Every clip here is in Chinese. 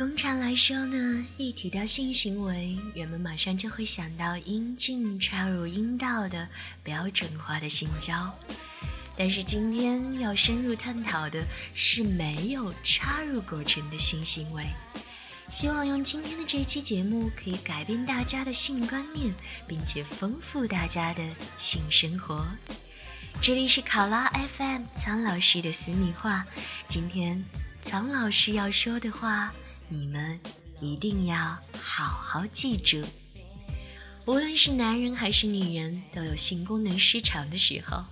通常来说呢，一提到性行为，人们马上就会想到阴茎插入阴道的标准化的性交。但是今天要深入探讨的是没有插入过程的性行为。希望用今天的这期节目可以改变大家的性观念，并且丰富大家的性生活。这里是考拉 FM 苍老师的私密话，今天苍老师要说的话。你们一定要好好记住，无论是男人还是女人，都有性功能失常的时候，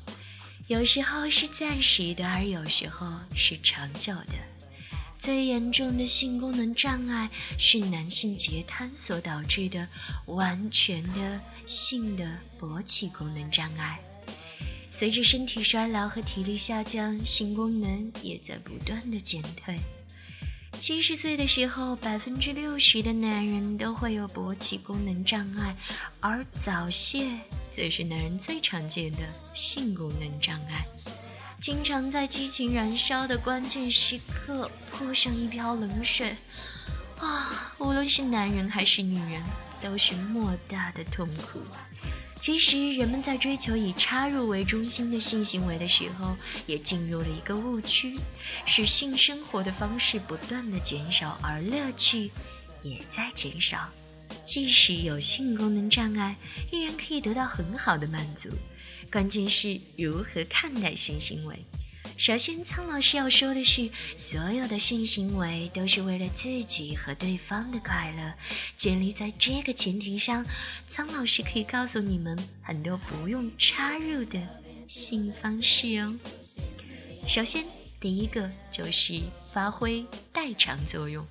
有时候是暂时的，而有时候是长久的。最严重的性功能障碍是男性截瘫所导致的完全的性的勃起功能障碍。随着身体衰老和体力下降，性功能也在不断的减退。七十岁的时候，百分之六十的男人都会有勃起功能障碍，而早泄则是男人最常见的性功能障碍。经常在激情燃烧的关键时刻泼上一瓢冷水，啊，无论是男人还是女人，都是莫大的痛苦。其实，人们在追求以插入为中心的性行为的时候，也进入了一个误区，使性生活的方式不断的减少，而乐趣也在减少。即使有性功能障碍，依然可以得到很好的满足。关键是如何看待性行为。首先，苍老师要说的是，所有的性行为都是为了自己和对方的快乐。建立在这个前提上，苍老师可以告诉你们很多不用插入的性方式哦。首先，第一个就是发挥代偿作用。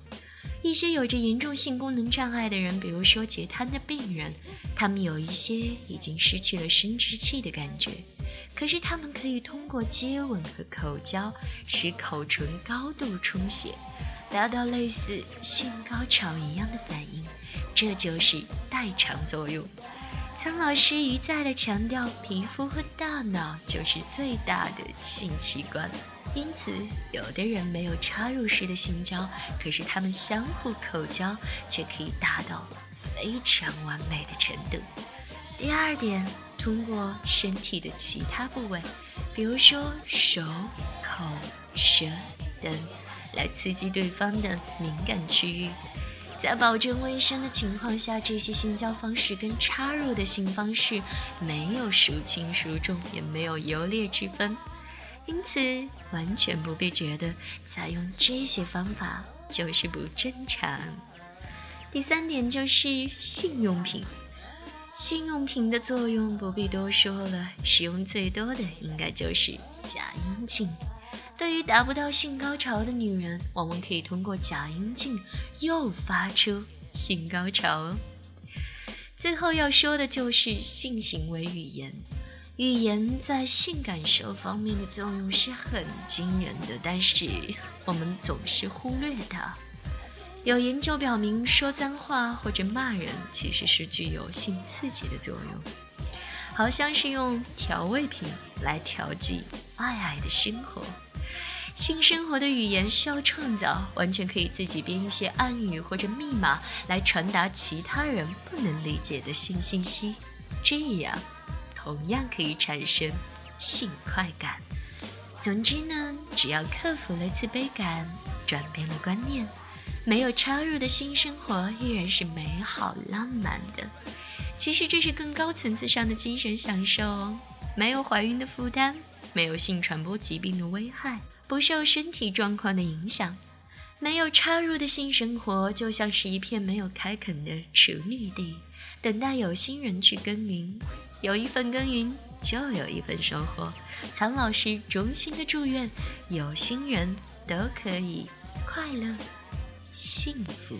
一些有着严重性功能障碍的人，比如说截瘫的病人，他们有一些已经失去了生殖器的感觉。可是他们可以通过接吻和口交，使口唇高度充血，达到类似性高潮一样的反应，这就是代偿作用。苍老师一再的强调，皮肤和大脑就是最大的性器官，因此有的人没有插入式的性交，可是他们相互口交却可以达到非常完美的程度。第二点。通过身体的其他部位，比如说手、口、舌等，来刺激对方的敏感区域。在保证卫生的情况下，这些性交方式跟插入的性方式没有孰轻孰重，也没有优劣之分，因此完全不必觉得采用这些方法就是不正常。第三点就是性用品。性用品的作用不必多说了，使用最多的应该就是假阴茎。对于达不到性高潮的女人，往往可以通过假阴茎诱发出性高潮哦。最后要说的就是性行为语言，语言在性感受方面的作用是很惊人的，但是我们总是忽略它。有研究表明，说脏话或者骂人其实是具有性刺激的作用，好像是用调味品来调剂爱爱的生活。性生活的语言需要创造，完全可以自己编一些暗语或者密码来传达其他人不能理解的性信息，这样同样可以产生性快感。总之呢，只要克服了自卑感，转变了观念。没有插入的新生活依然是美好浪漫的。其实这是更高层次上的精神享受哦。没有怀孕的负担，没有性传播疾病的危害，不受身体状况的影响。没有插入的性生活就像是一片没有开垦的处女地，等待有心人去耕耘。有一份耕耘，就有一份收获。苍老师衷心的祝愿有心人都可以快乐。幸福。